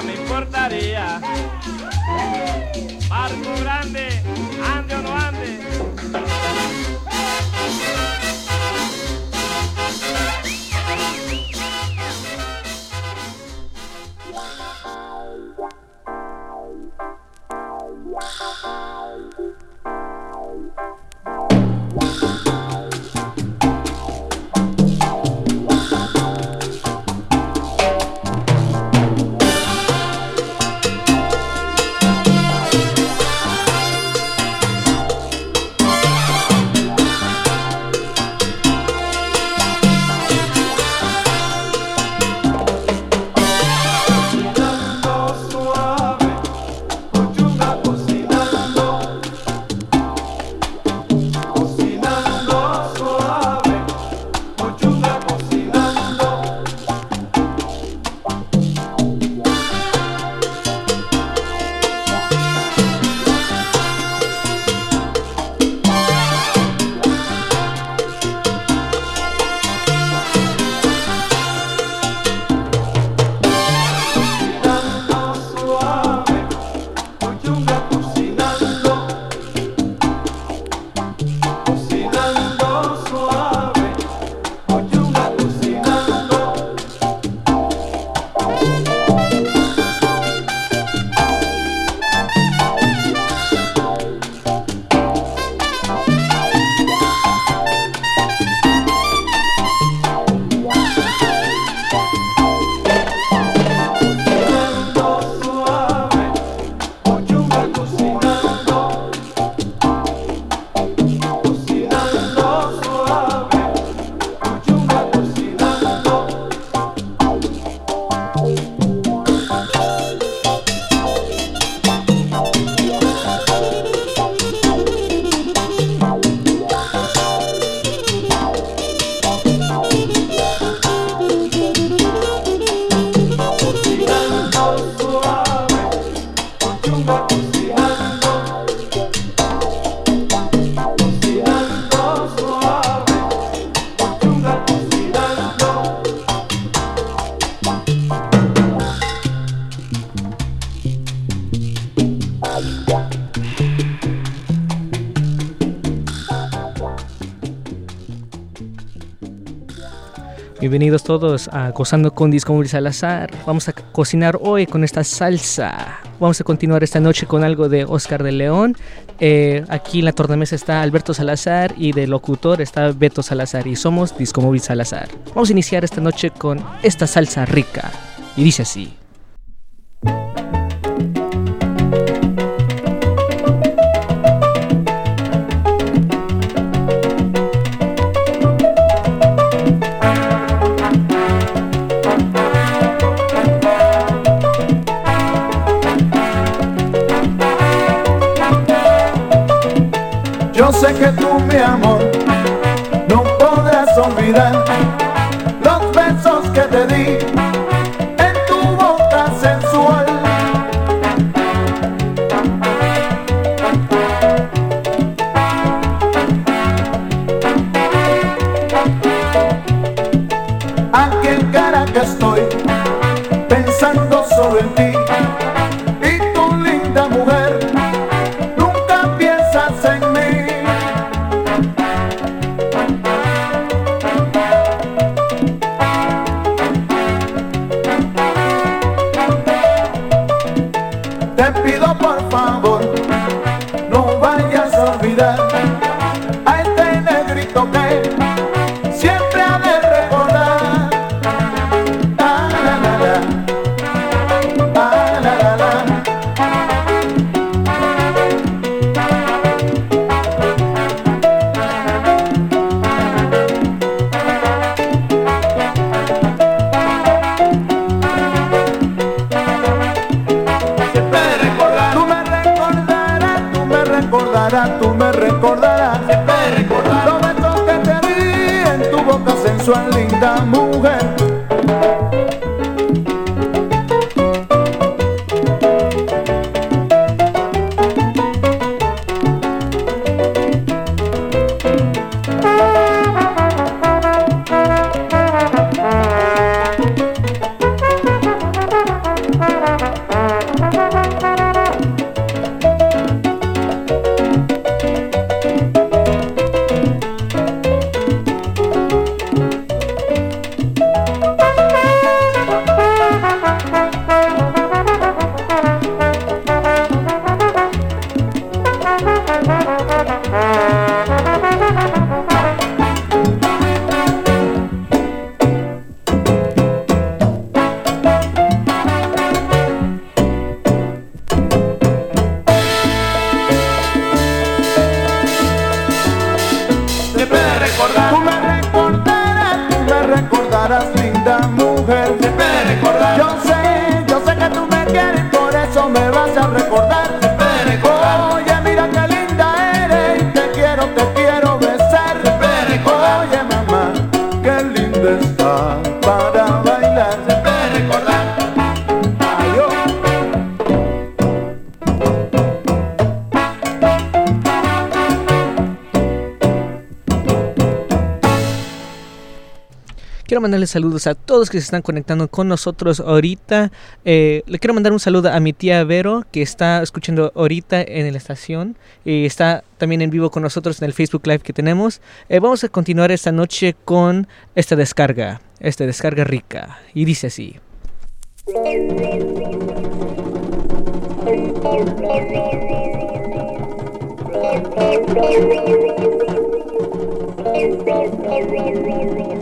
me importaría. Bienvenidos todos a Gozando con Disco Móvil Salazar. Vamos a cocinar hoy con esta salsa. Vamos a continuar esta noche con algo de Oscar de León. Eh, aquí en la tornamesa está Alberto Salazar y de locutor está Beto Salazar y somos Disco Móvil Salazar. Vamos a iniciar esta noche con esta salsa rica. Y dice así. Saludos a todos que se están conectando con nosotros ahorita. Eh, le quiero mandar un saludo a mi tía Vero, que está escuchando ahorita en la estación y está también en vivo con nosotros en el Facebook Live que tenemos. Eh, vamos a continuar esta noche con esta descarga, esta descarga rica. Y dice así.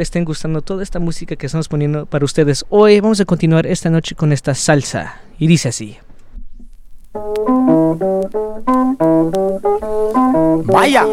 les estén gustando toda esta música que estamos poniendo para ustedes. Hoy vamos a continuar esta noche con esta salsa. Y dice así. Vaya.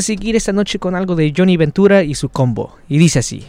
A seguir esta noche con algo de Johnny Ventura y su combo. Y dice así.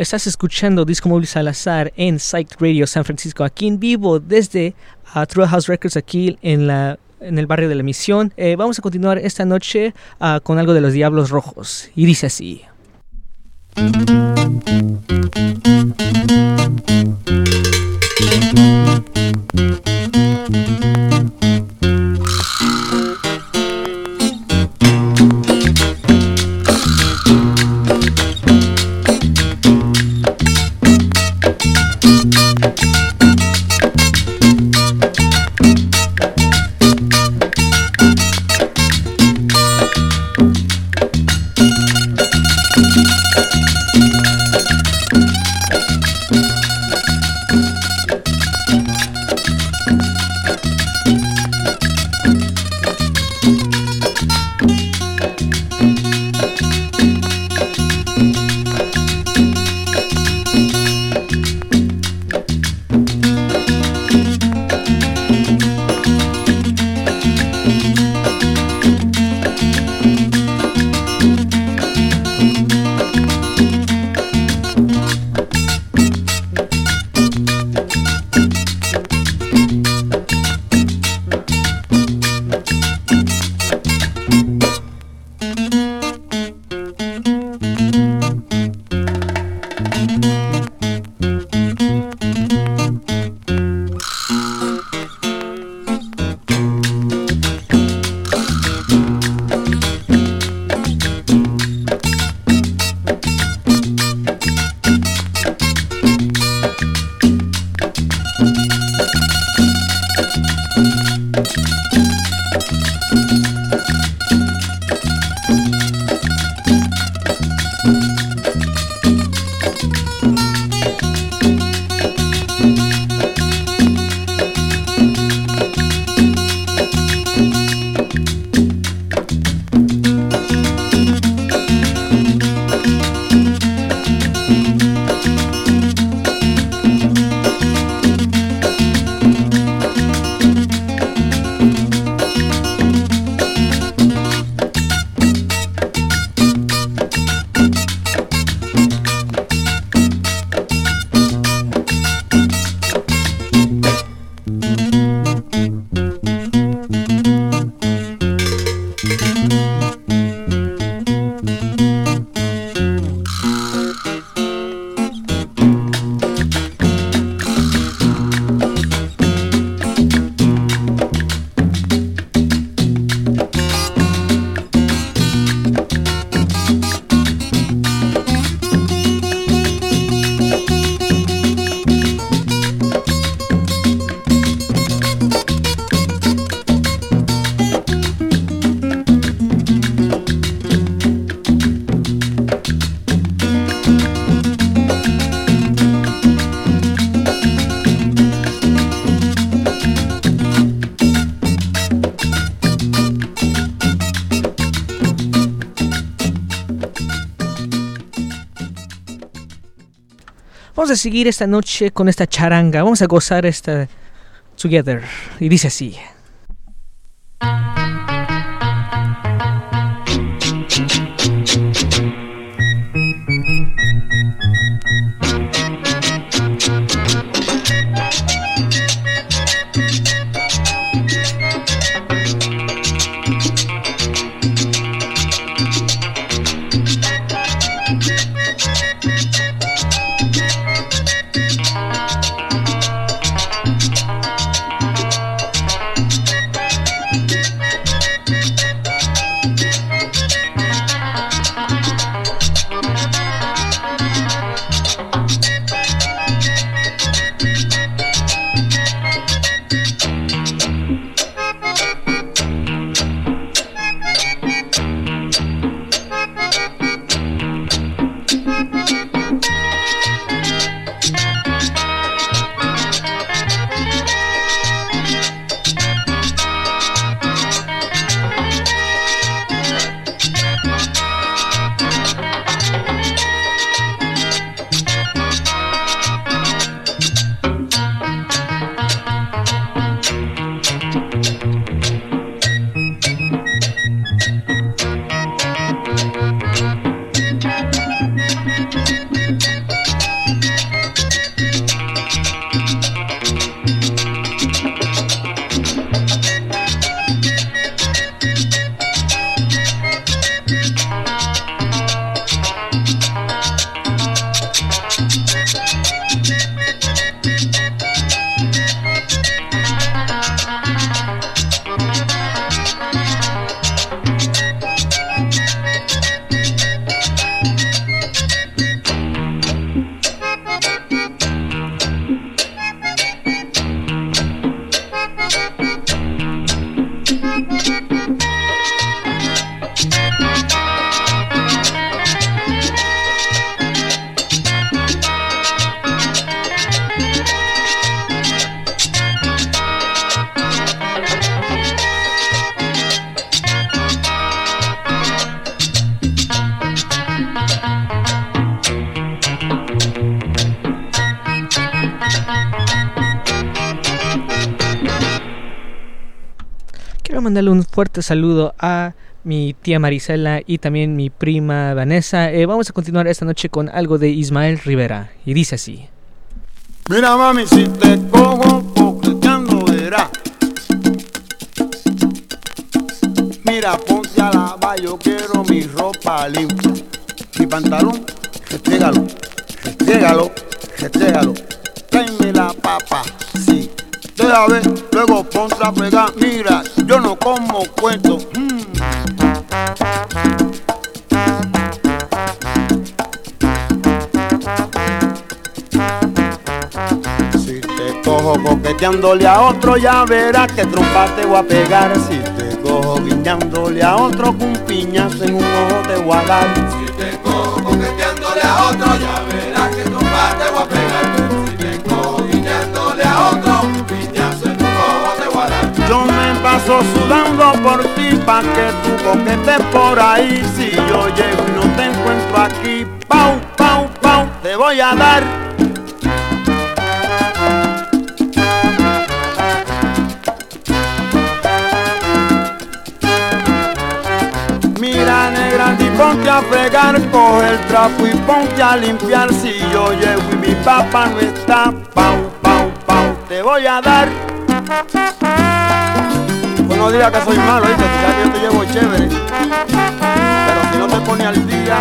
Estás escuchando Disco Móvil Salazar en Psych Radio San Francisco, aquí en vivo desde uh, True House Records, aquí en la en el barrio de la Misión. Eh, vamos a continuar esta noche ah, con algo de los Diablos Rojos. Y dice así. Vamos a seguir esta noche con esta charanga. Vamos a gozar esta together. Y dice así. Un fuerte saludo a mi tía Marisela y también mi prima Vanessa. Eh, vamos a continuar esta noche con algo de Ismael Rivera. Y dice así. Mira mami, si te cojo coqueteando verás. Mira, ponte a lavar, yo quiero mi ropa limpia. Mi pantalón, restrégalo, restrégalo, restrégalo. Tráeme la papa, sí. Deja ver, luego ponte a fregar. Mira, como cuento. Mm. Si te cojo coqueteándole a otro, ya verás que trompa te voy a pegar. Si te cojo guiñándole a otro, con un piñazo en un ojo te voy a dar. Si te cojo coqueteándole a otro, ya verás sudando por ti pa' que tú coquetes por ahí. Si yo llego y no te encuentro aquí, pau, pau, pau, te voy a dar. Mira negra y ponte a fregar, coge el trapo y ponte a limpiar. Si yo llego y mi papá no está, pau, pau, pau, te voy a dar. No digas que soy malo, ¿viste? Tú sabes que yo te llevo chévere. Pero si no te pone al día.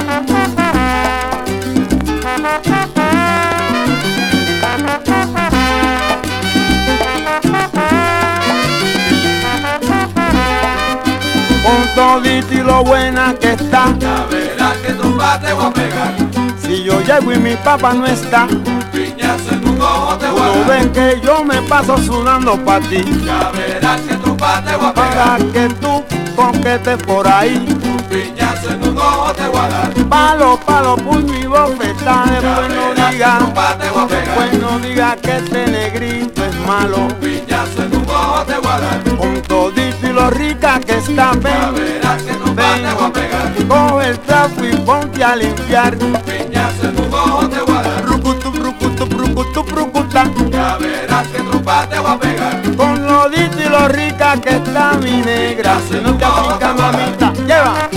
Con todito y lo buena que está. Ya verás que trompa te voy a pegar. Si yo llego y mi papá no está. Piñazo un ven que yo me paso sudando pa' ti. Ya verás que trompa te voy a Para pegar. que tú conquetes por ahí. Piñazo en un ojo te voy a dar. Palo, palo, puño y bofetada. Ya Después no verás que diga, trompa te voy a después pegar. no diga que este negrito es malo. Piñazo en un ojo te voy a dar. Con todito y lo rica que está, Ya ven. verás que trompa te voy a pegar. Coge el trapo y ponte a limpiar. Piñazo en un ojo te verás que trompa te voy a pegar. Con lo dito y lo rica que está mi negra. Si no te aplica, mamita, lleva.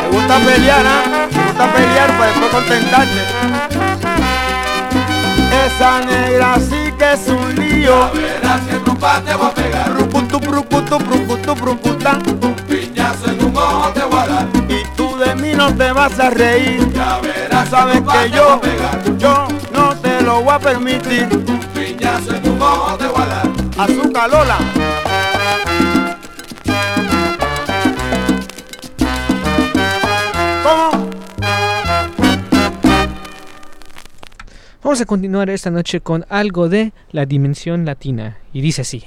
Me gusta pelear, ¿ah? Me gusta pelear para después contentarte. Esa negra sí que es un lío. Que trompa te voy a pegar. Rucutu, rucutu, rucutu, rucuta. Piñazo en un ojo te voy a dar. Y tú de mí no te vas a reír. Ya verás Sabes que voy yo, yo no te lo voy a permitir. Piñazo en un ojo te voy a dar. Azúcar Lola. Vamos a continuar esta noche con algo de la dimensión latina. Y dice así.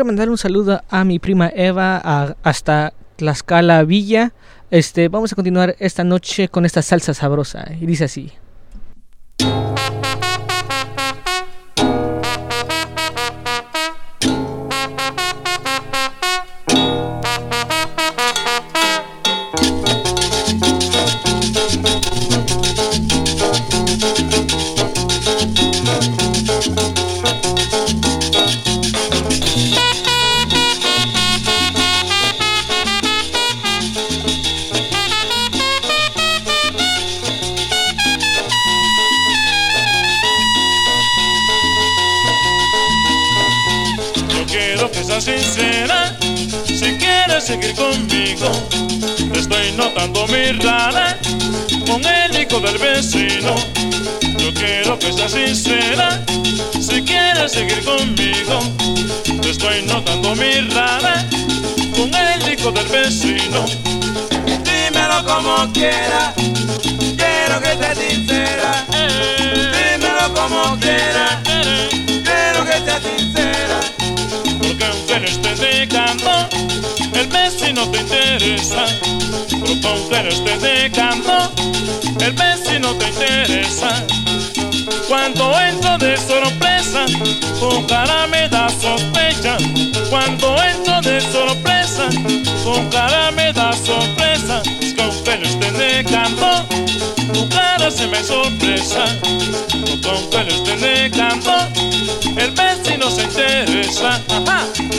Quiero mandar un saludo a mi prima Eva a- hasta Tlaxcala Villa. Este, vamos a continuar esta noche con esta salsa sabrosa. Y dice así. Hijo del vecino. Dímelo como quiera, quiero que seas sincera. Dímelo como quiera, quiero que seas sincera. Porque aunque no estés dejando, el vecino te interesa. Porque aunque no estés dejando, el vecino te interesa. Cuando entro de sorpresa, tu cara me da sospecha. Cuando entro tu cara me da sorpresa. Aunque no estés dejando, tu cara se me sorpresa. Aunque no estés dejando, el vecino se interesa. Ajá.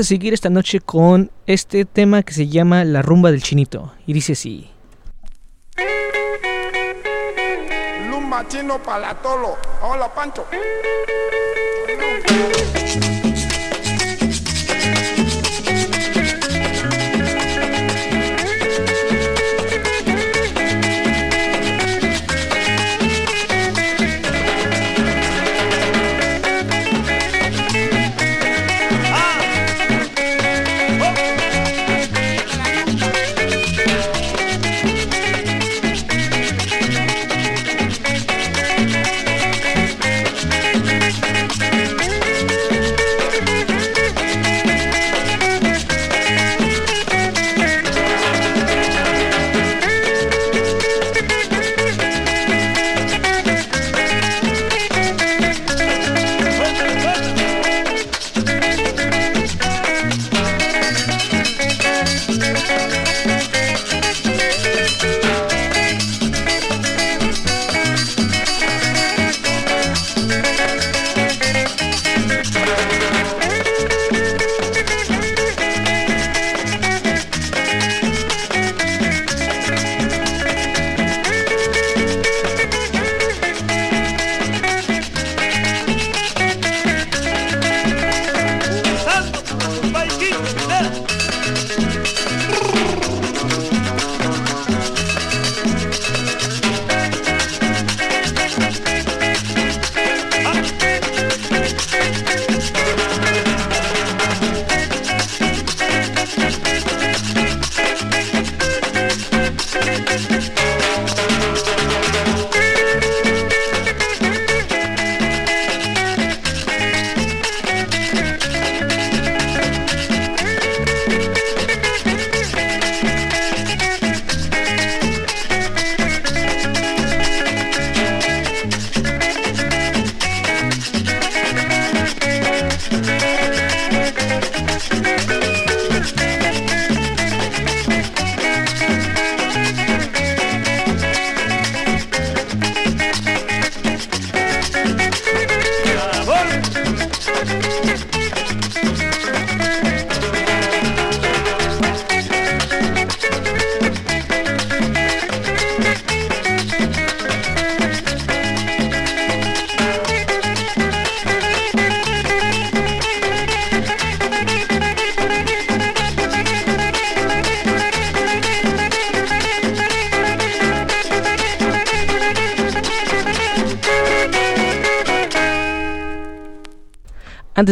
A seguir esta noche con este tema que se llama La rumba del chinito. Y dice así. Lumba chino palatolo. Hola, Pancho.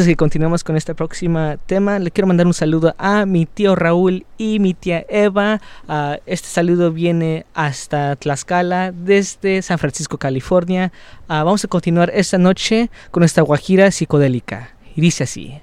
De que continuemos con este próximo tema, le quiero mandar un saludo a mi tío Raúl y mi tía Eva. Ah, este saludo viene hasta Tlaxcala, desde San Francisco, California. Ah, vamos a continuar esta noche con esta guajira psicodélica. Y dice así.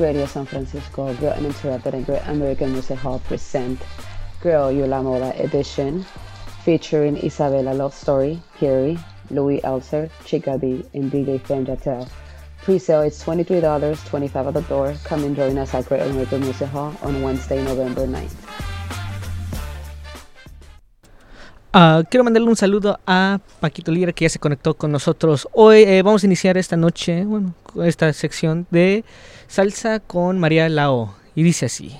Radio San Francisco, Girl Uninterrupted and Great American Music Hall present Girl You La Moda Edition featuring Isabella Love Story, Carrie, Louis Elser, Chica B, and DJ Fem Jatel. Pre-sale is $23, 25 at the door. Come and join us at Great American Music Hall on Wednesday, November 9th. Ah, quiero mandarle un saludo a Paquito Lira que ya se conectó con nosotros. Hoy eh, vamos a iniciar esta noche, bueno, esta sección de salsa con María Lao. Y dice así.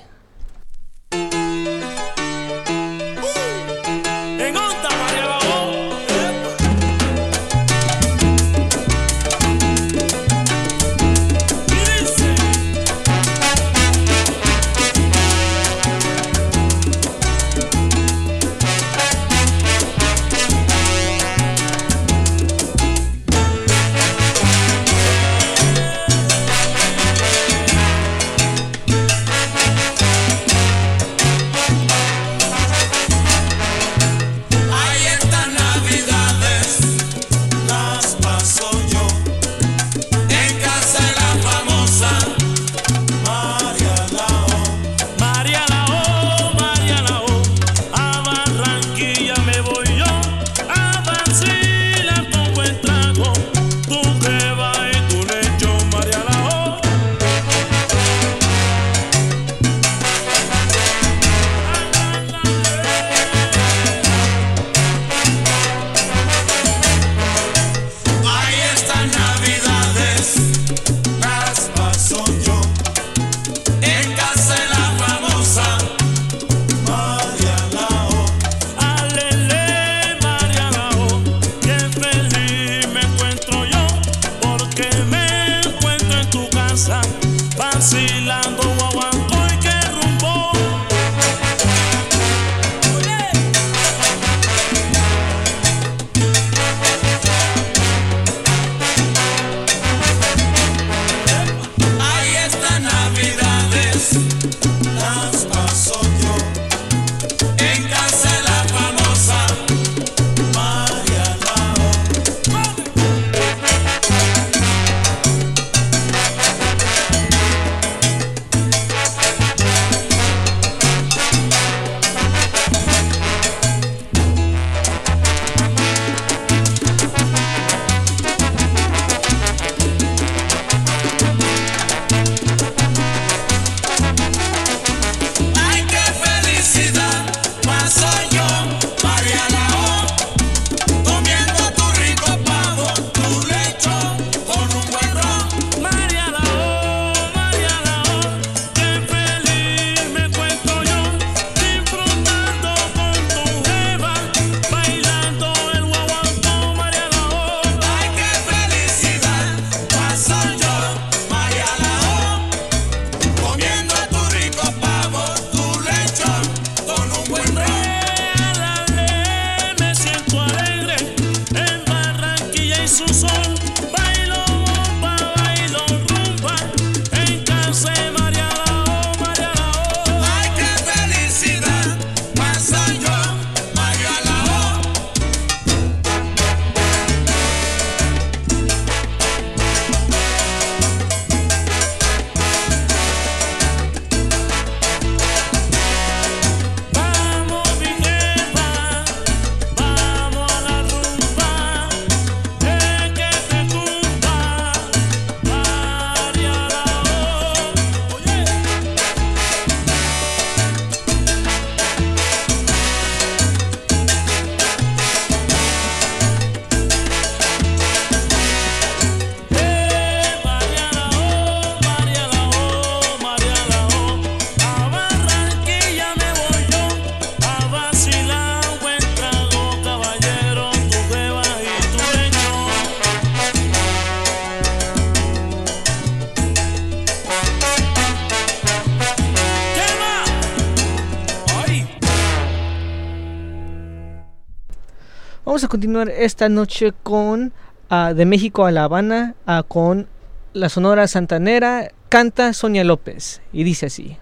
Vamos a continuar esta noche con ah, De México a La Habana, ah, con la Sonora Santanera, canta Sonia López y dice así.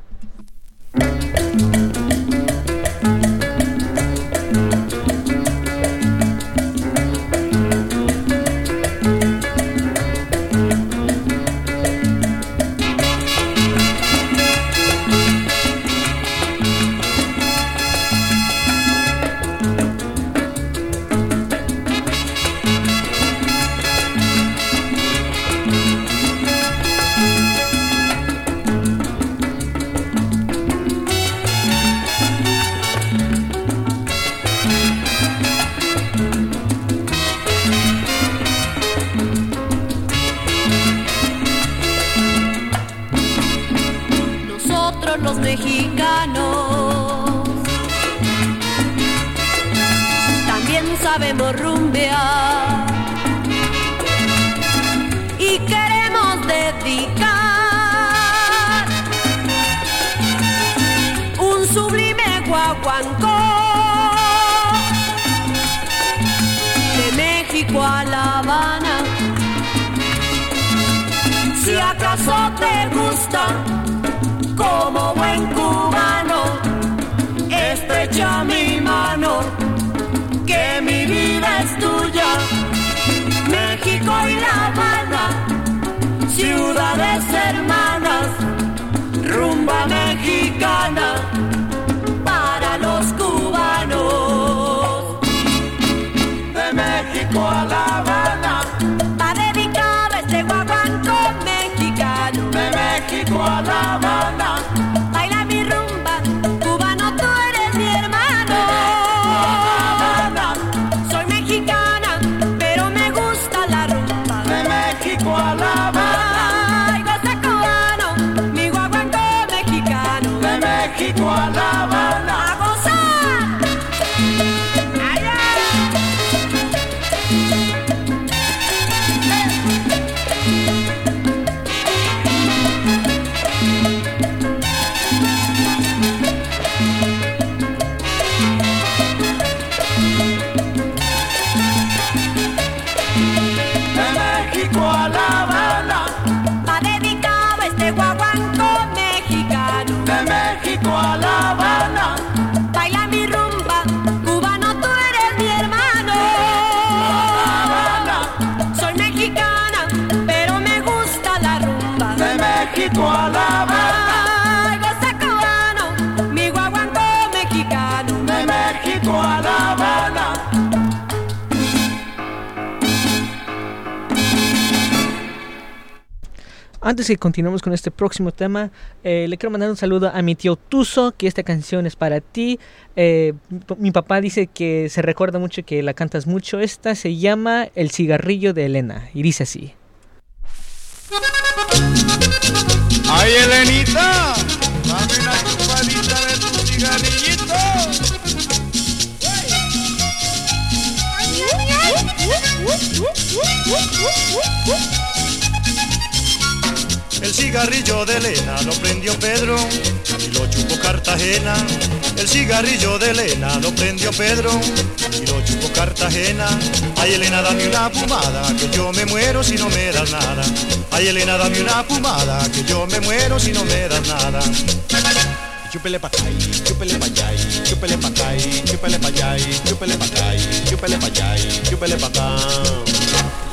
Antes que continuemos con este próximo tema, eh, le quiero mandar un saludo a mi tío Tuzo, que esta canción es para ti. Eh, mi pa- mi papá dice que se recuerda mucho que la cantas mucho. Esta se llama El cigarrillo de Elena y dice así. Ay, Elenita, dame una chupadita de tu cigarrillito. El cigarrillo de Elena lo prendió Pedro y lo chupó Cartagena. El cigarrillo de Elena lo prendió Pedro y lo chupó Cartagena. Ay Elena, dame una fumada que yo me muero si no me das nada. Ay Elena, dame una fumada que yo me muero si no me das nada. Chúpele pa' acá, chúpele pa' allá, chúpele pa' acá, chúpele pa' allá, chúpele pa' acá, chúpele pa' allá, chúpele pa'.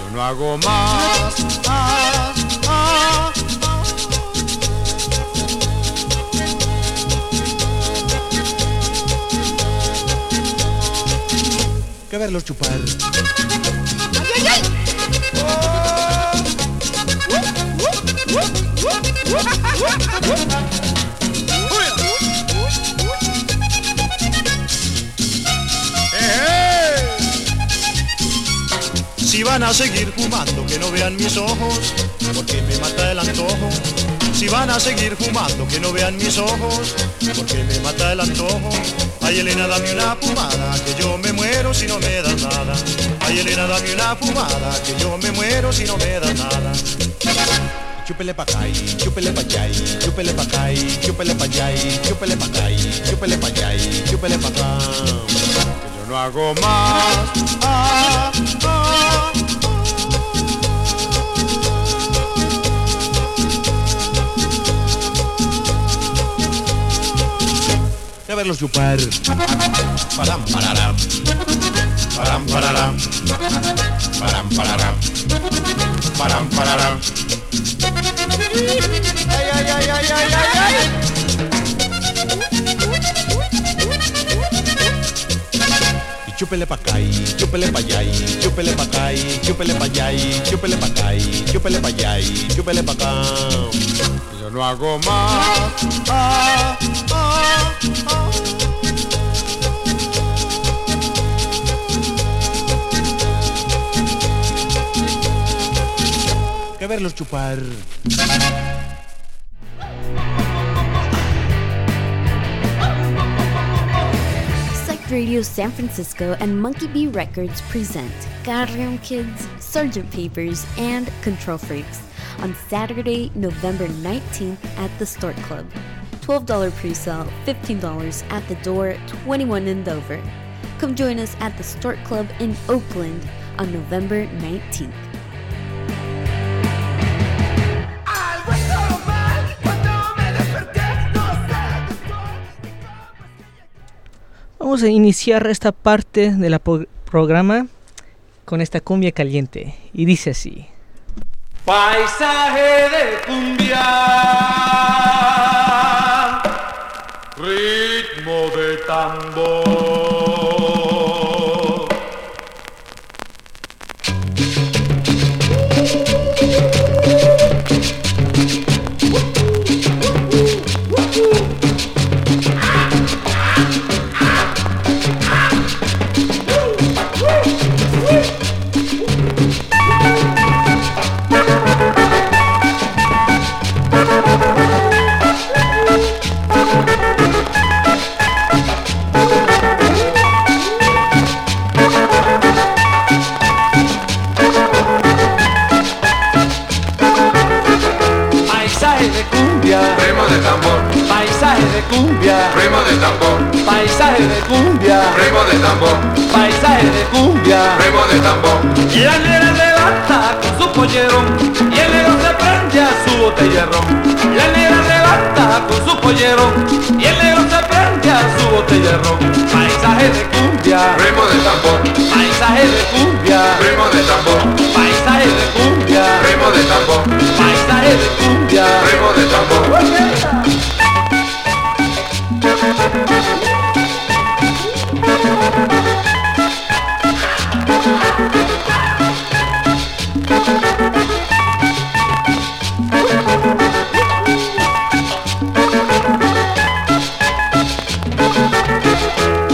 Yo no hago más. Ah, que verlo chupar. Si van a seguir fumando, que no vean mis ojos, porque me mata el antojo. Si van a seguir fumando, que no vean mis ojos, porque me mata el antojo. Ay Elena, dame una fumada, que yo me muero si no me das nada. Ay Elena, dame una fumada, que yo me muero si no me das nada. Chúpele pa' acá, y chúpele pa' allá, y chúpele pa' acá, y chúpele pa' allá, y chúpele pa' acá, y pa' allá, y pa' acá. Que yo no no hago más. Ah, ah, a verlos chupar. Param, pararam. Param, pararam. Param, pararam. Param, pararam. Ay, ay, ay, ay, ay, ay, ay. Chúpele pa' acá y chúpele pa' allá y chúpele pa' acá y chúpele pa' allá y chúpele pa' acá y chúpele pa' allá y chúpele pa' acá. Yo no hago más. Ah, ah, ah. Que verlos chupar. Radio San Francisco and Monkey Bee Records present Carrion Kids, Sergeant Papers, and Control Freaks on Saturday, November 19th at the Stork Club. $12 pre-sale, $15 at the door, 21 and over. Come join us at the Stork Club in Oakland on November 19th. Vamos a iniciar esta parte de la pro- programa con esta cumbia caliente. Y dice así. Paisaje de cumbia, ritmo de tambor. Cumbia, ritmo de tambor. Paisaje de cumbia, ritmo de tambor. Paisaje de cumbia, ritmo de tambor. Paisaje de cumbia, ritmo de tambor. Y la negra levanta con su pollerón y el negro se prende a su botella ron. La negra levanta con su pollerón y el negro se prende a su botella ron. Paisaje de cumbia, ritmo de tambor. Paisaje de cumbia, ritmo de tambor. Paisaje ritmo de tambor. Paisaje de cumbia, ritmo de tambor.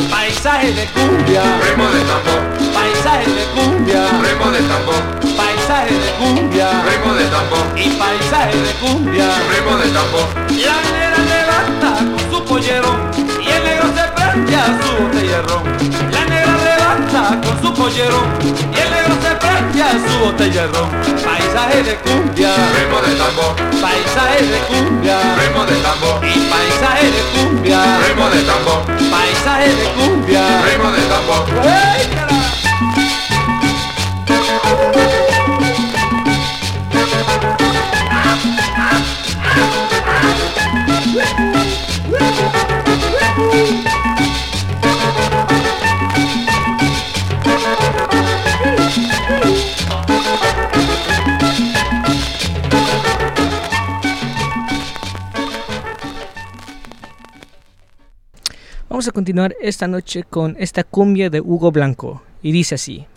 Paisaje de cumbia, ritmo de tambor. Paisaje de cumbia, ritmo de tambor. Paisaje de cumbia, ritmo de tambor. Y paisaje de cumbia, ritmo de tambor. La negra levanta con su pollerón y el negro se prende a su botella de ron. La negra levanta con su pollerón y el negro se prende a su botella de ron. Paisaje de cumbia, ritmo de tambor. Paisaje de cumbia, ritmo de tambor. Y paisaje de cumbia, ritmo de tambor. Paisaje de cumbia, ritmo de tambor. ¡Ey, Vamos a continuar esta noche con esta cumbia de Hugo Blanco. Y dice así.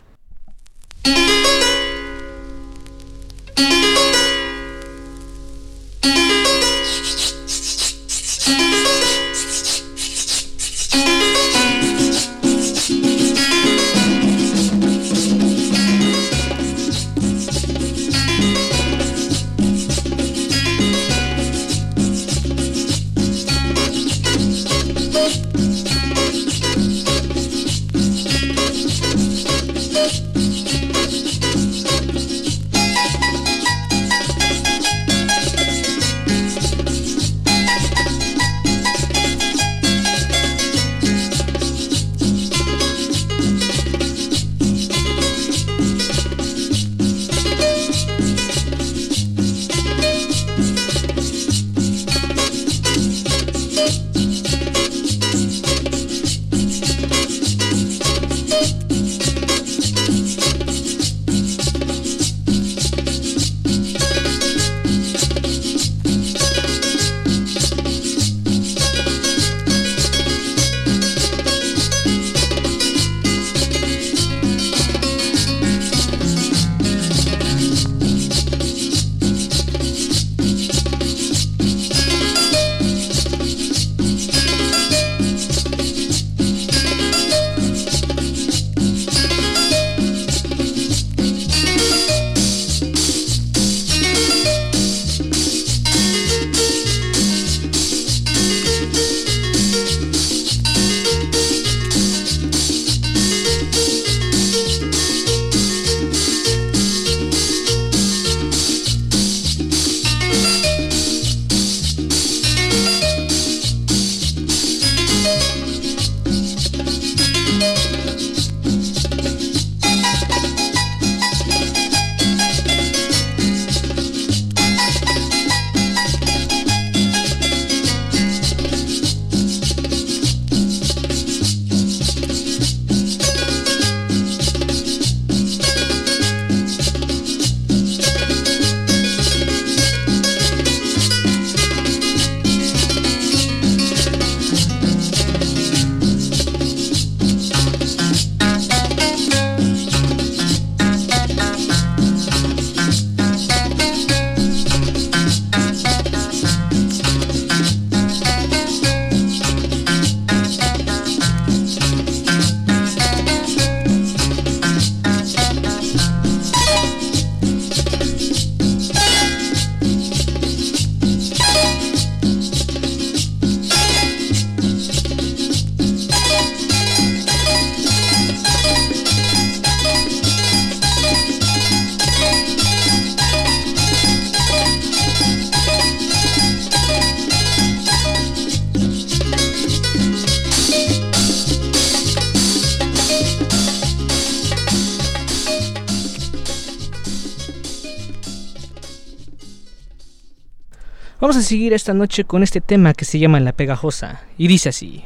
Vamos a seguir esta noche con este tema que se llama La Pegajosa y dice así.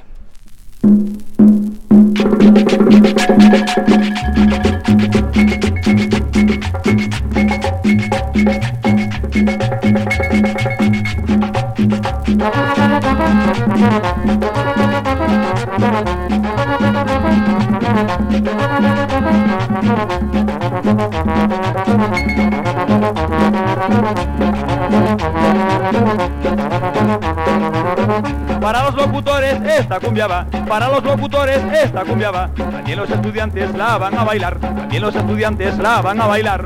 También los estudiantes la van a bailar, también los estudiantes la van a bailar.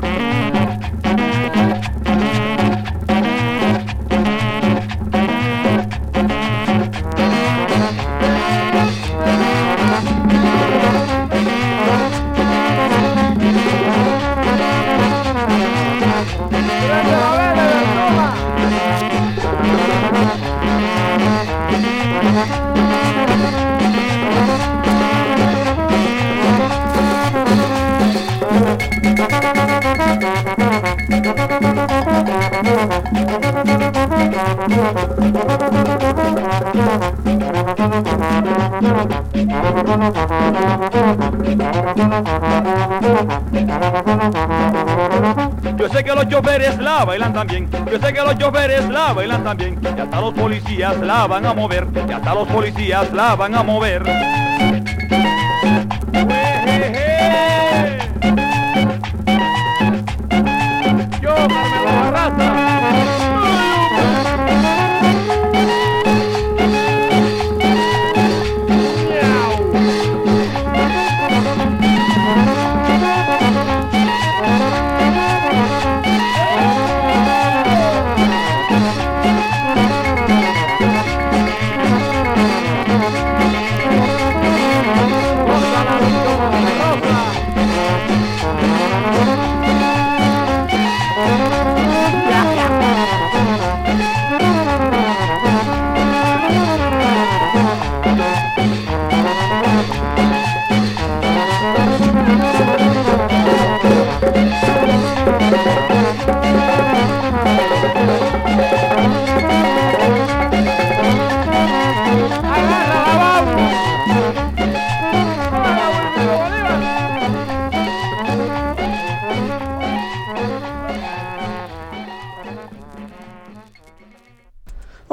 La bailan también, yo sé que los choferes la bailan también, y hasta los policías la van a mover, y hasta los policías la van a mover.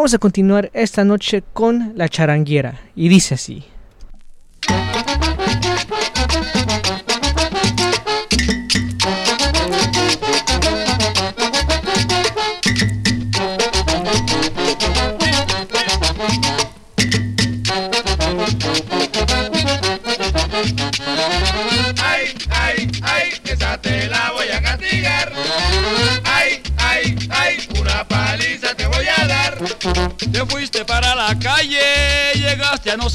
Vamos a continuar esta noche con La Charanguera y dice así.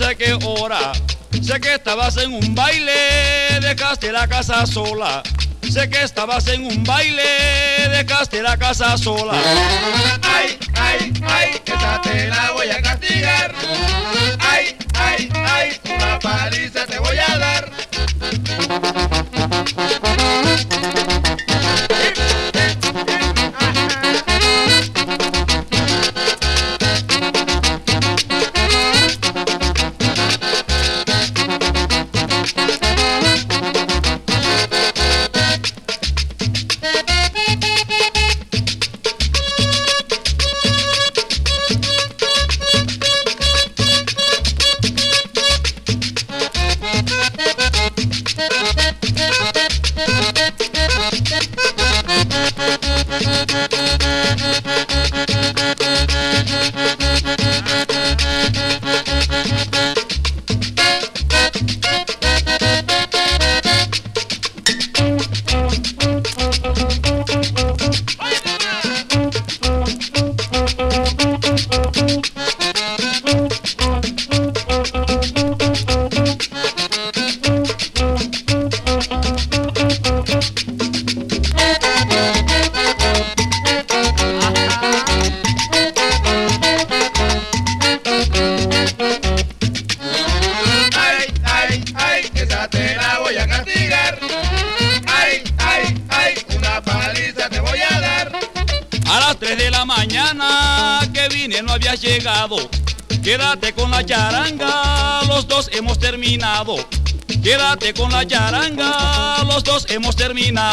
Sé qué hora. Sé que estabas en un baile, dejaste la casa sola. Sé que estabas en un baile, dejaste la casa sola. Ay, ay, ay, esa te la voy a castigar. Ay, ay, ay, una paliza te voy a dar.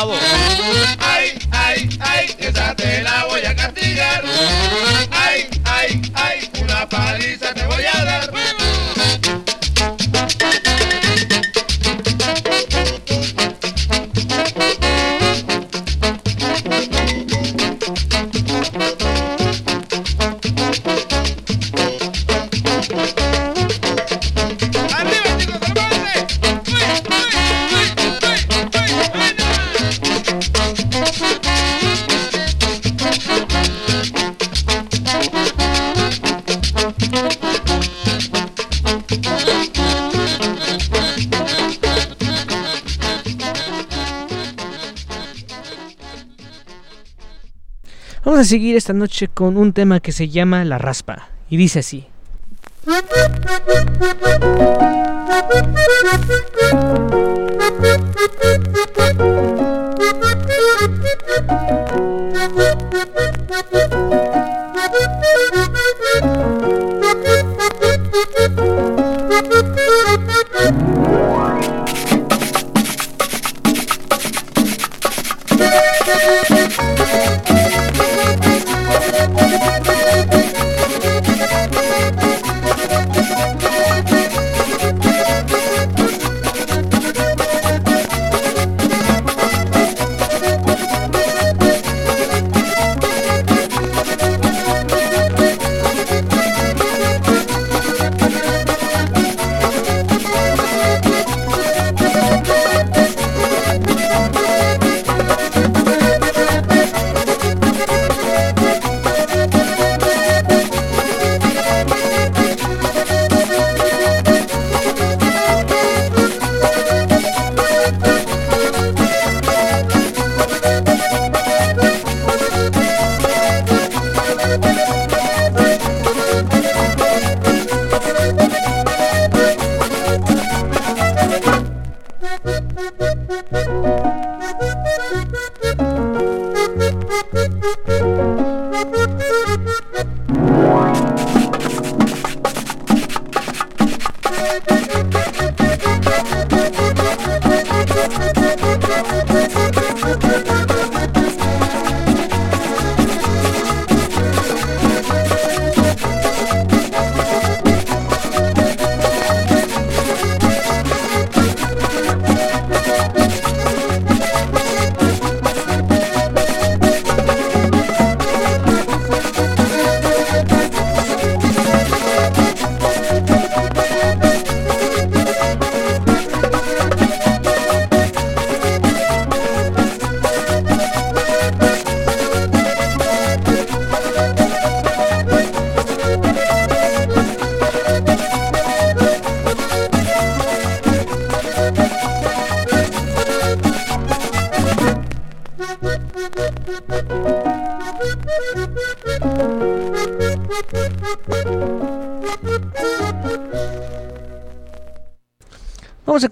Terminado. A seguir esta noche con un tema que se llama La Raspa. Y dice así.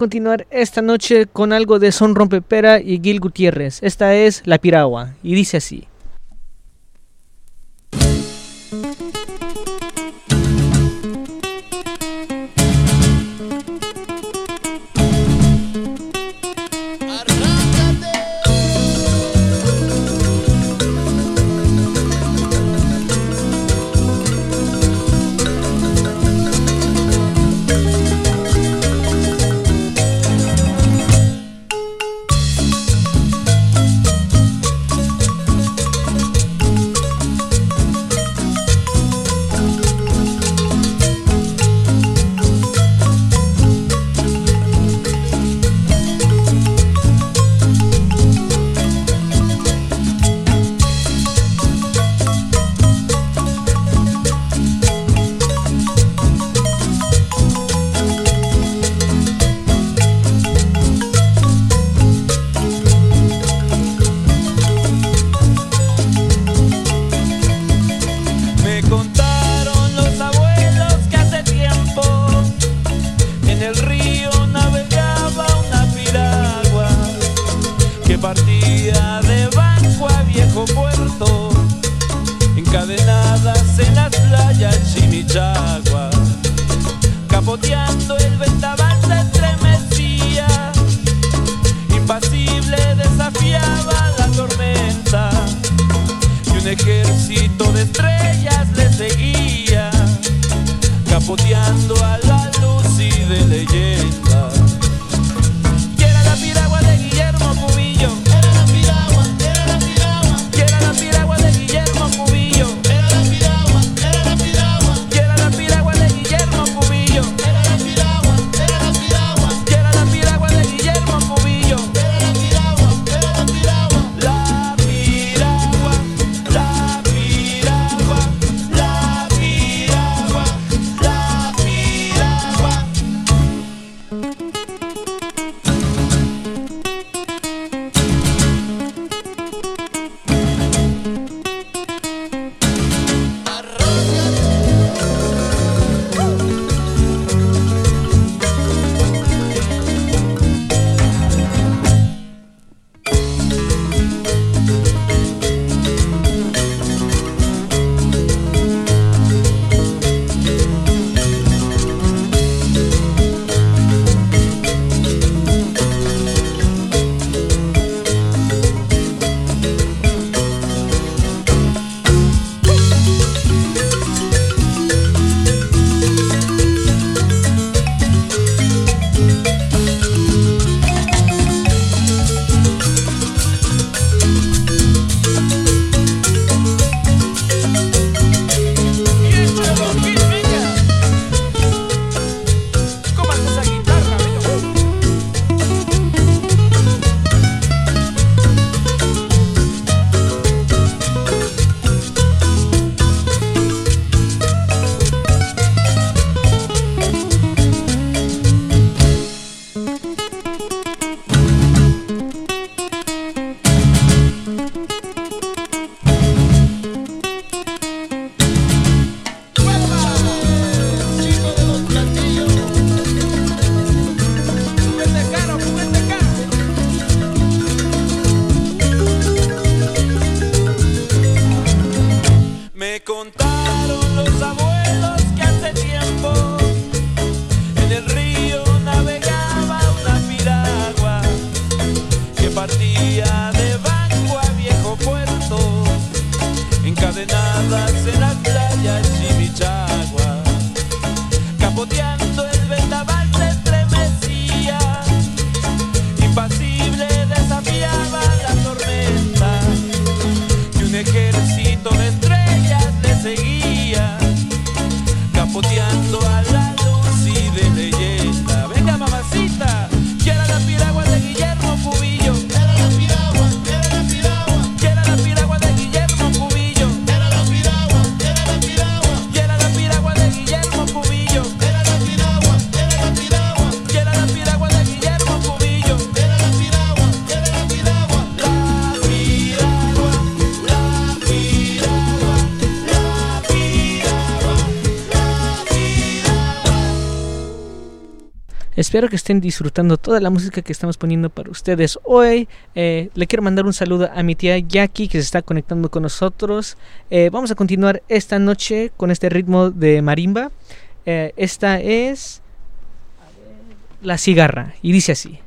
Continuar esta noche con algo de Son Rompepera y Gil Gutiérrez. Esta es La Piragua y dice así. Espero que estén disfrutando toda la música que estamos poniendo para ustedes hoy. Eh, le quiero mandar un saludo a mi tía Jackie que se está conectando con nosotros. Eh, vamos a continuar esta noche con este ritmo de marimba. Eh, esta es La Cigarra y dice así.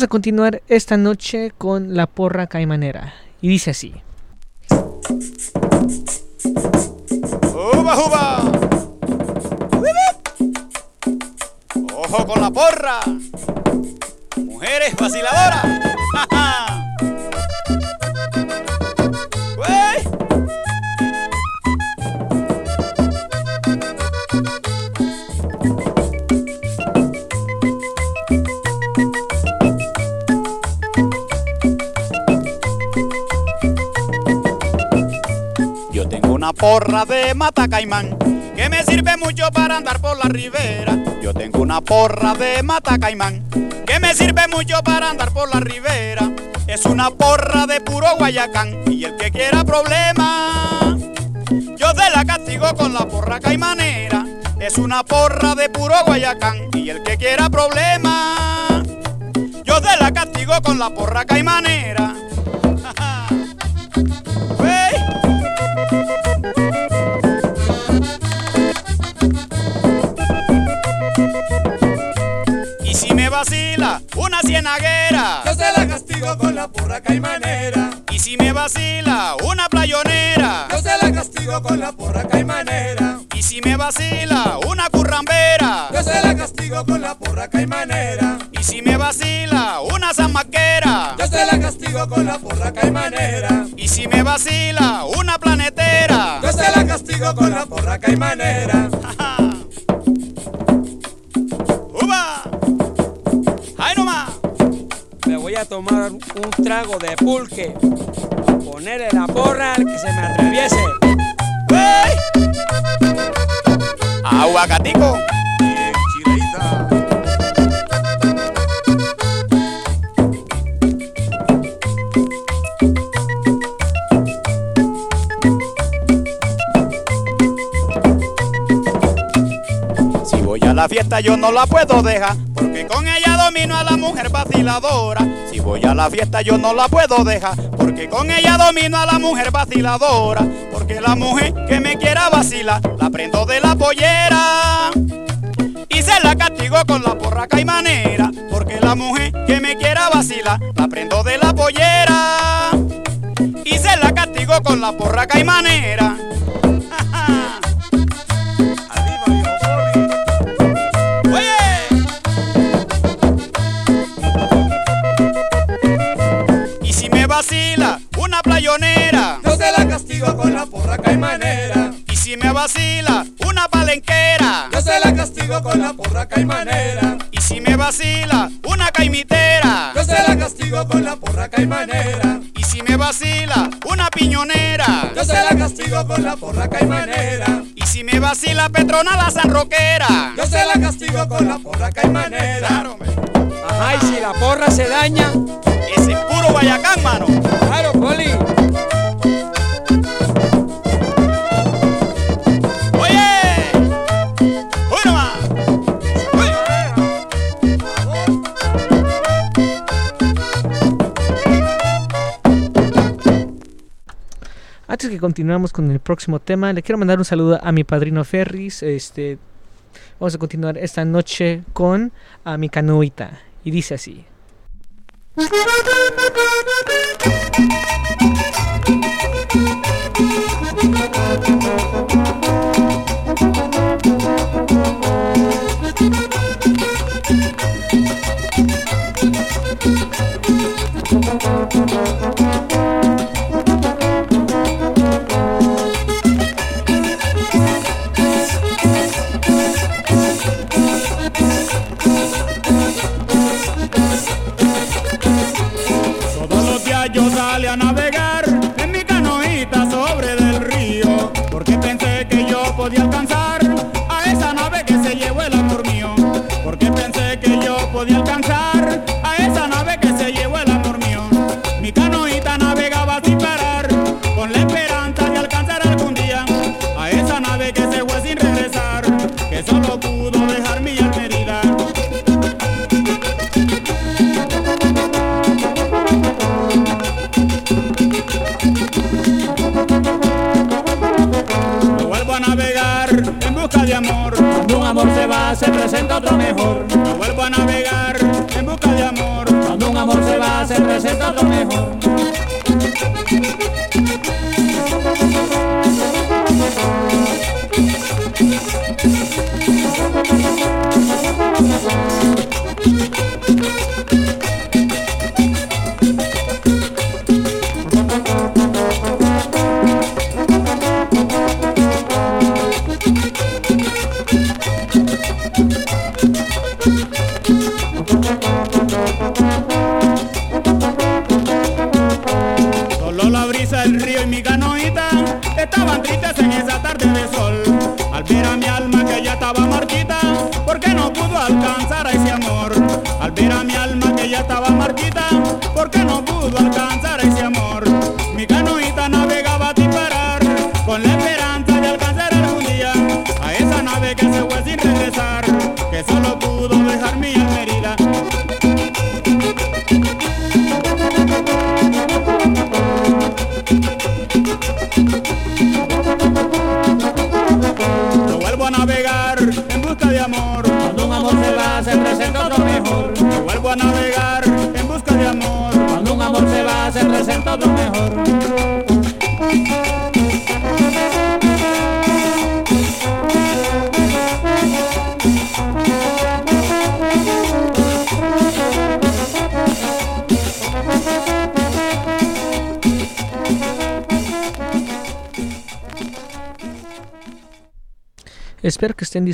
Vamos a continuar esta noche con la porra caimanera. Y dice así. ¡Uba, uba! ¡Ojo con la porra! ¡Mujeres vaciladoras! Porra de mata caimán que me sirve mucho para andar por la ribera. Yo tengo una porra de mata caimán que me sirve mucho para andar por la ribera. Es una porra de puro guayacán y el que quiera problema, yo de la castigo con la porra caimanera. Es una porra de puro guayacán y el que quiera problema, yo de la castigo con la porra caimanera. Vacila una cienaguera, Yo se la castigo con la porra caimanera. y si me vacila una playonera, Yo se la castigo con la porra caimanera. y si me vacila una currambera, Yo se la castigo con la porra caimanera. y si me vacila una zamaquera, Yo se la castigo con la porra caimanera. y si me vacila una planetera, Yo se la castigo con la porra caimanera. ¡Uba! Voy a tomar un trago de pulque. Ponerle la porra al que se me atraviese. ¡Aguacatico! La fiesta yo no la puedo dejar, porque con ella domino a la mujer vaciladora. Si voy a la fiesta yo no la puedo dejar, porque con ella domino a la mujer vaciladora. Porque la mujer que me quiera vacilar, la prendo de la pollera. Y se la castigo con la porra caimanera, porque la mujer que me quiera vacilar, la prendo de la pollera. Y se la castigo con la porra caimanera. Y Yo se la castigo con la porra caimanera. y si me vacila una palenquera, Yo se la castigo con la porra caimanera. y si me vacila una caimitera, Yo se la castigo con la porra caimanera. y si me vacila una piñonera, Yo se la castigo con la porra caimanera. y si me vacila Petrona la sanroquera, Yo se la castigo con la porra caimanera. Ajá, y si la porra se daña. ese es puro guayacán, mano. Claro, Poli. Oye, uno más. Antes que continuamos con el próximo tema, le quiero mandar un saludo a mi padrino Ferris. Este, vamos a continuar esta noche con a mi canoita. Y dice así.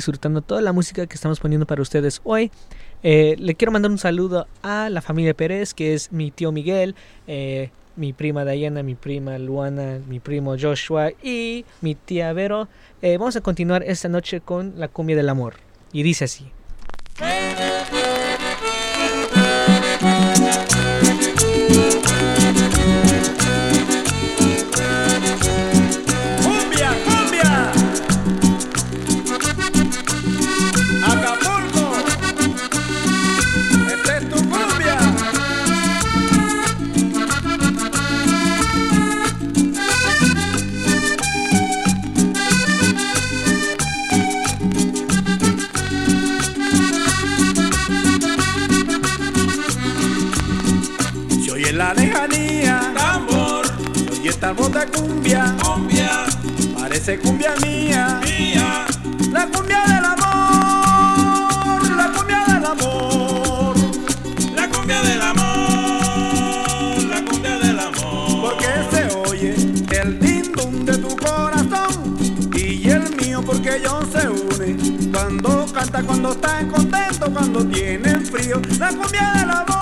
disfrutando toda la música que estamos poniendo para ustedes hoy. Eh, le quiero mandar un saludo a la familia Pérez, que es mi tío Miguel, eh, mi prima Diana, mi prima Luana, mi primo Joshua y mi tía Vero. Eh, vamos a continuar esta noche con la cumbia del amor. Y dice así. parece cumbia mía, mía. La cumbia del amor, la cumbia del amor, la cumbia del amor, la cumbia del amor. Porque se oye el dindum de tu corazón y el mío porque yo se une. Cuando canta, cuando está contento, cuando tiene frío, la cumbia del amor.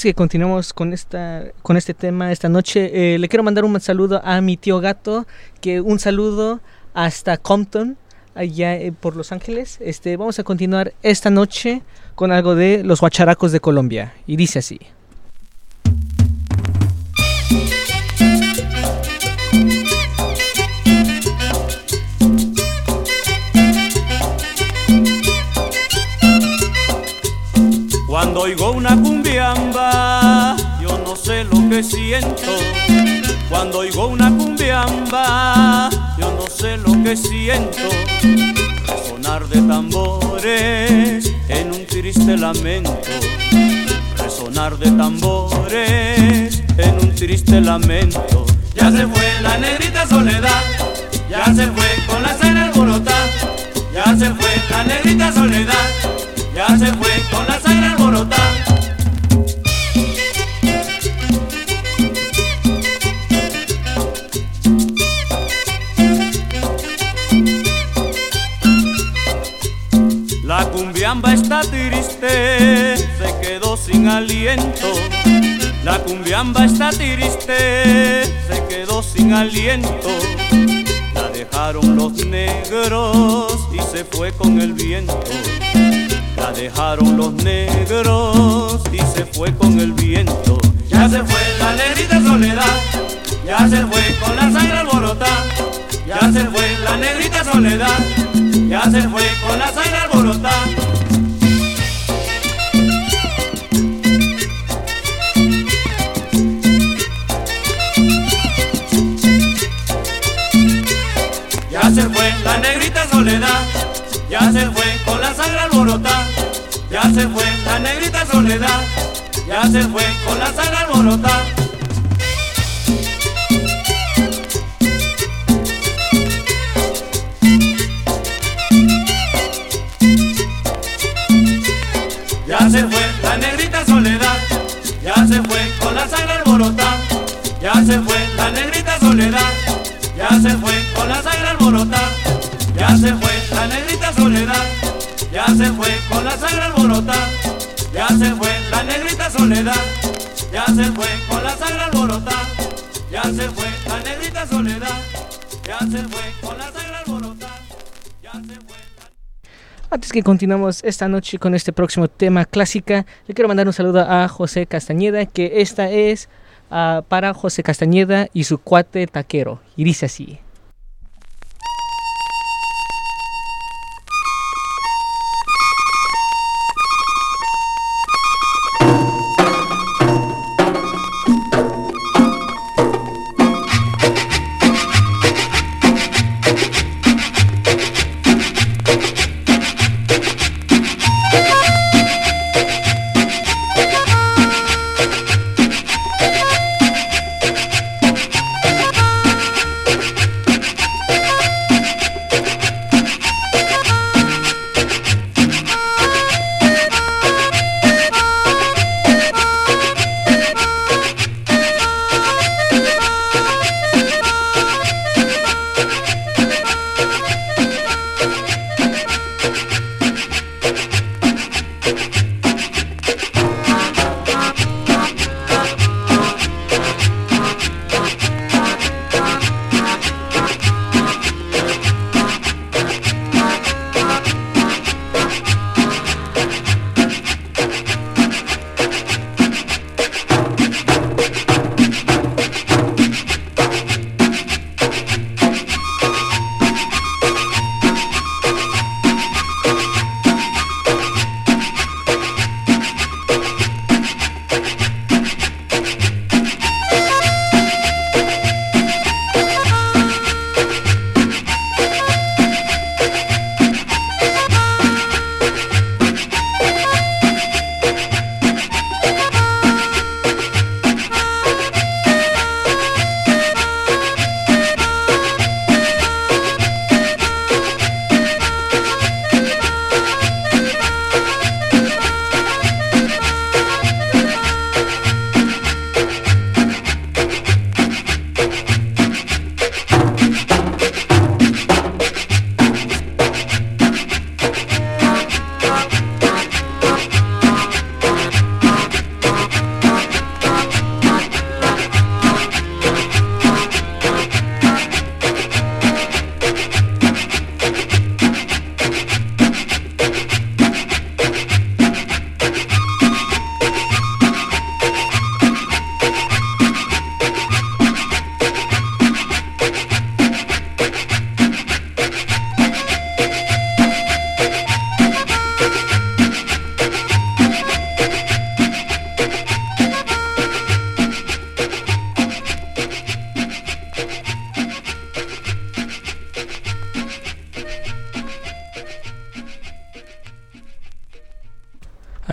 Que continuemos con esta con este tema esta noche, eh, le quiero mandar un saludo a mi tío gato, que un saludo hasta Compton, allá eh, por Los Ángeles. Este, vamos a continuar esta noche con algo de los guacharacos de Colombia y dice así. Cuando oigo una yo no sé lo que siento. Cuando oigo una cumbiamba, yo no sé lo que siento. Resonar de tambores en un triste lamento. Resonar de tambores en un triste lamento. Ya se fue la negrita soledad, ya se fue con la cena alborotada. Ya se fue la negrita soledad, ya se fue con la sangre alborotada. La cumbiamba está triste, se quedó sin aliento. La cumbiamba está triste, se quedó sin aliento. La dejaron los negros y se fue con el viento. La dejaron los negros y se fue con el viento. Ya se fue la negrita soledad, ya se fue con la sangre alborotada. Ya se fue la negrita soledad, ya se fue con la sangre alborotada. Ya se fue la negrita soledad, ya se fue con la sangre alborotada. Ya se fue la negrita soledad, ya se fue con la sangre alborotada. Soledad, ya se fue con la sangre alborotada. Ya se fue la negrita soledad, ya se fue con la sangre alborotada. Ya se fue la negrita soledad, ya se fue con la sangre alborotada. Ya se fue la negrita soledad, ya se fue con la sangre alborotada. Ya se fue. Antes que continuemos esta noche con este próximo tema clásica, le quiero mandar un saludo a José Castañeda, que esta es ah, para José Castañeda y su cuate taquero. Y dice así.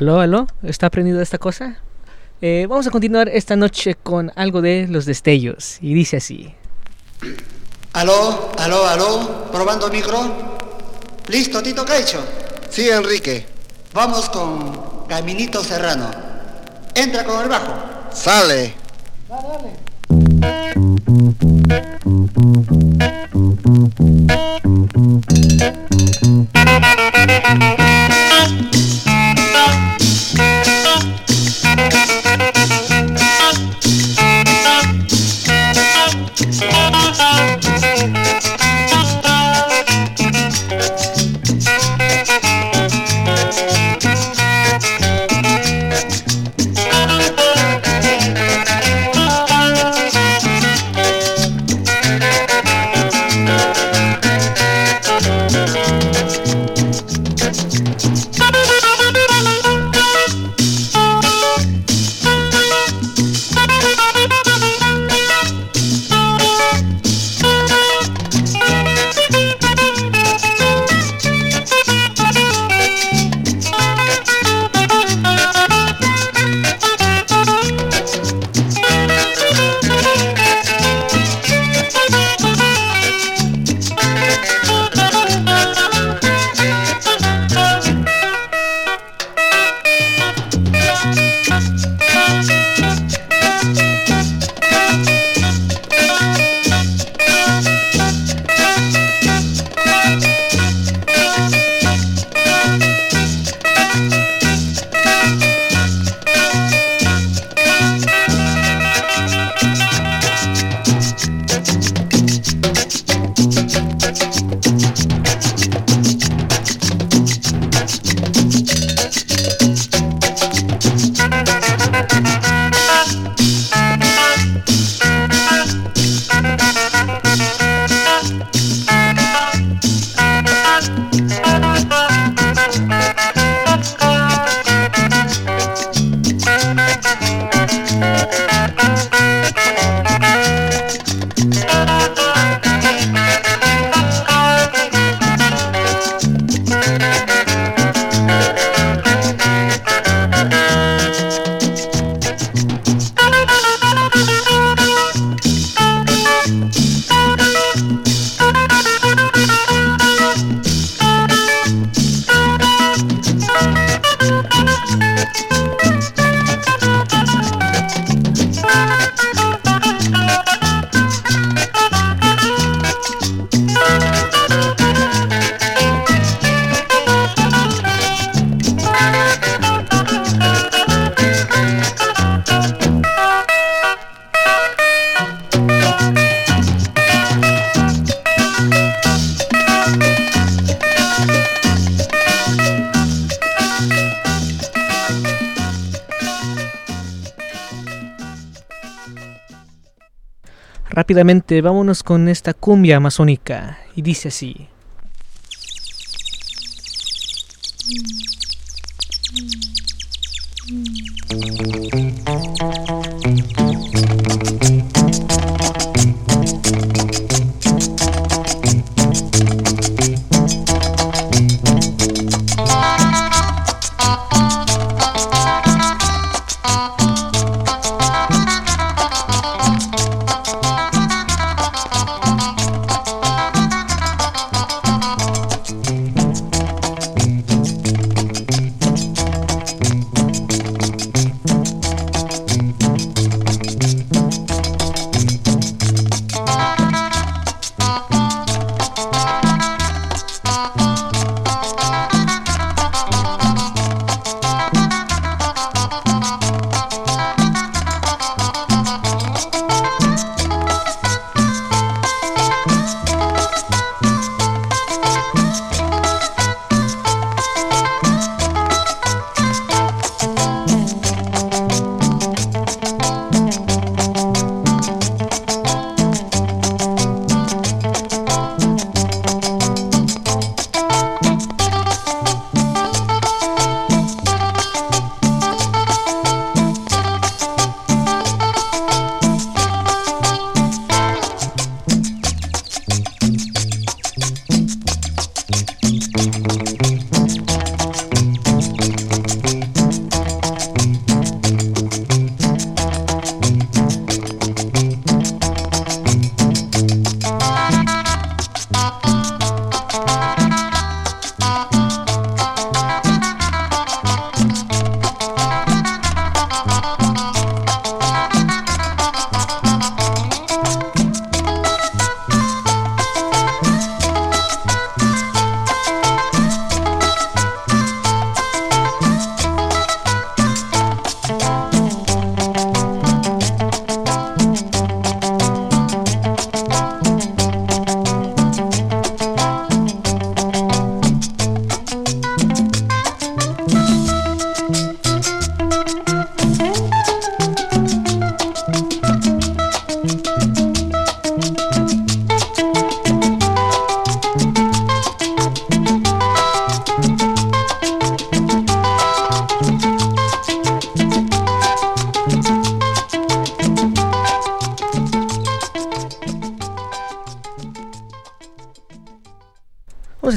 Aló, aló, ¿está prendido esta cosa? Eh, vamos a continuar esta noche con algo de los destellos. Y dice así. Aló, aló, aló, probando micro. ¿Listo, Tito Caicho? Sí, Enrique. Vamos con Caminito Serrano. Entra con el bajo. Sale. rápidamente vámonos con esta cumbia amazónica y dice así.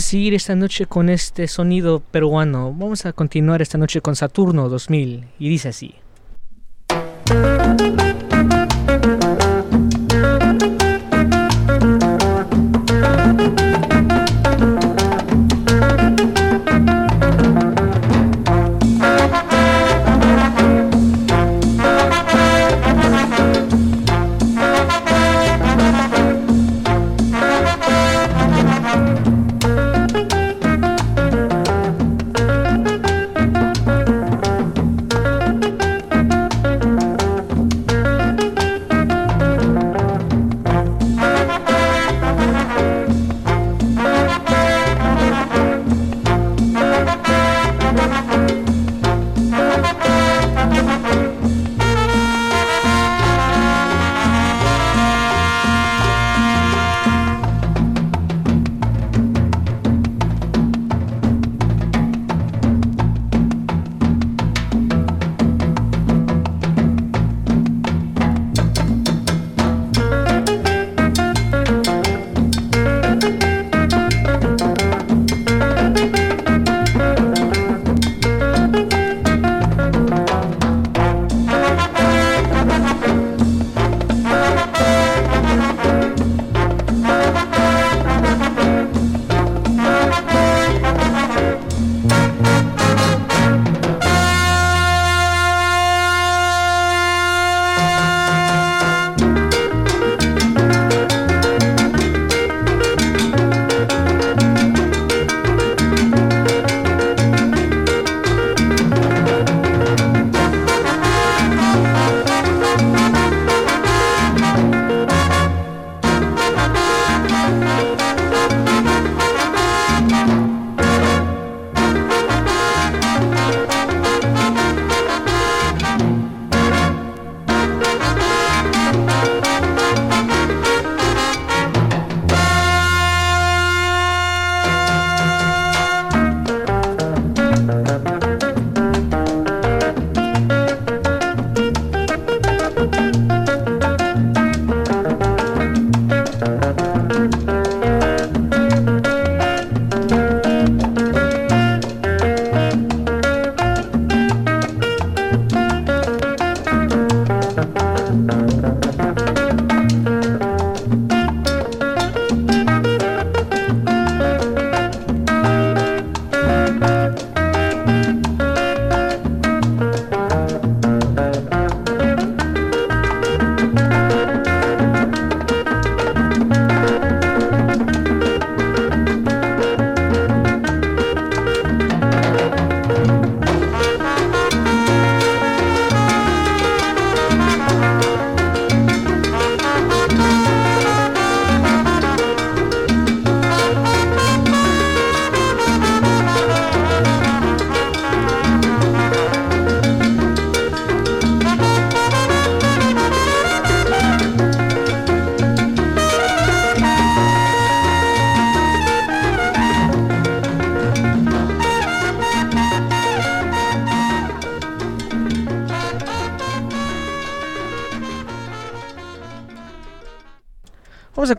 Seguir esta noche con este sonido peruano. Vamos a continuar esta noche con Saturno 2000 y dice así.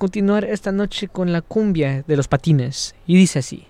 Continuar esta noche con la cumbia de los patines. Y dice así.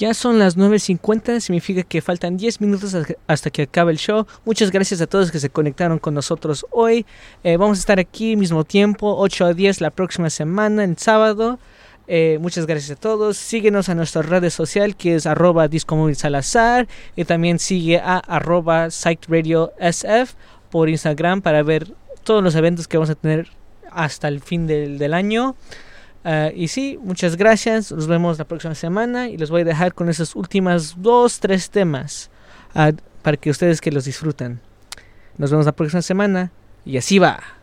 Ya son las 9.50, significa que faltan 10 minutos hasta- que acabe el show. Muchas gracias a todos que se conectaron con nosotros hoy. Eh, vamos a estar aquí mismo tiempo, 8 a 10 la próxima semana, en sábado. Eh, muchas gracias a todos. Síguenos a nuestra red social que es arroba Salazar. Y también sigue a arroba por Instagram para ver todos los eventos que vamos a tener hasta el fin del año. Ah, y sí, muchas gracias. Nos vemos la próxima semana y les voy a dejar con esos últimas dos, tres temas ah, para que ustedes que los disfruten. Nos vemos la próxima semana y así va.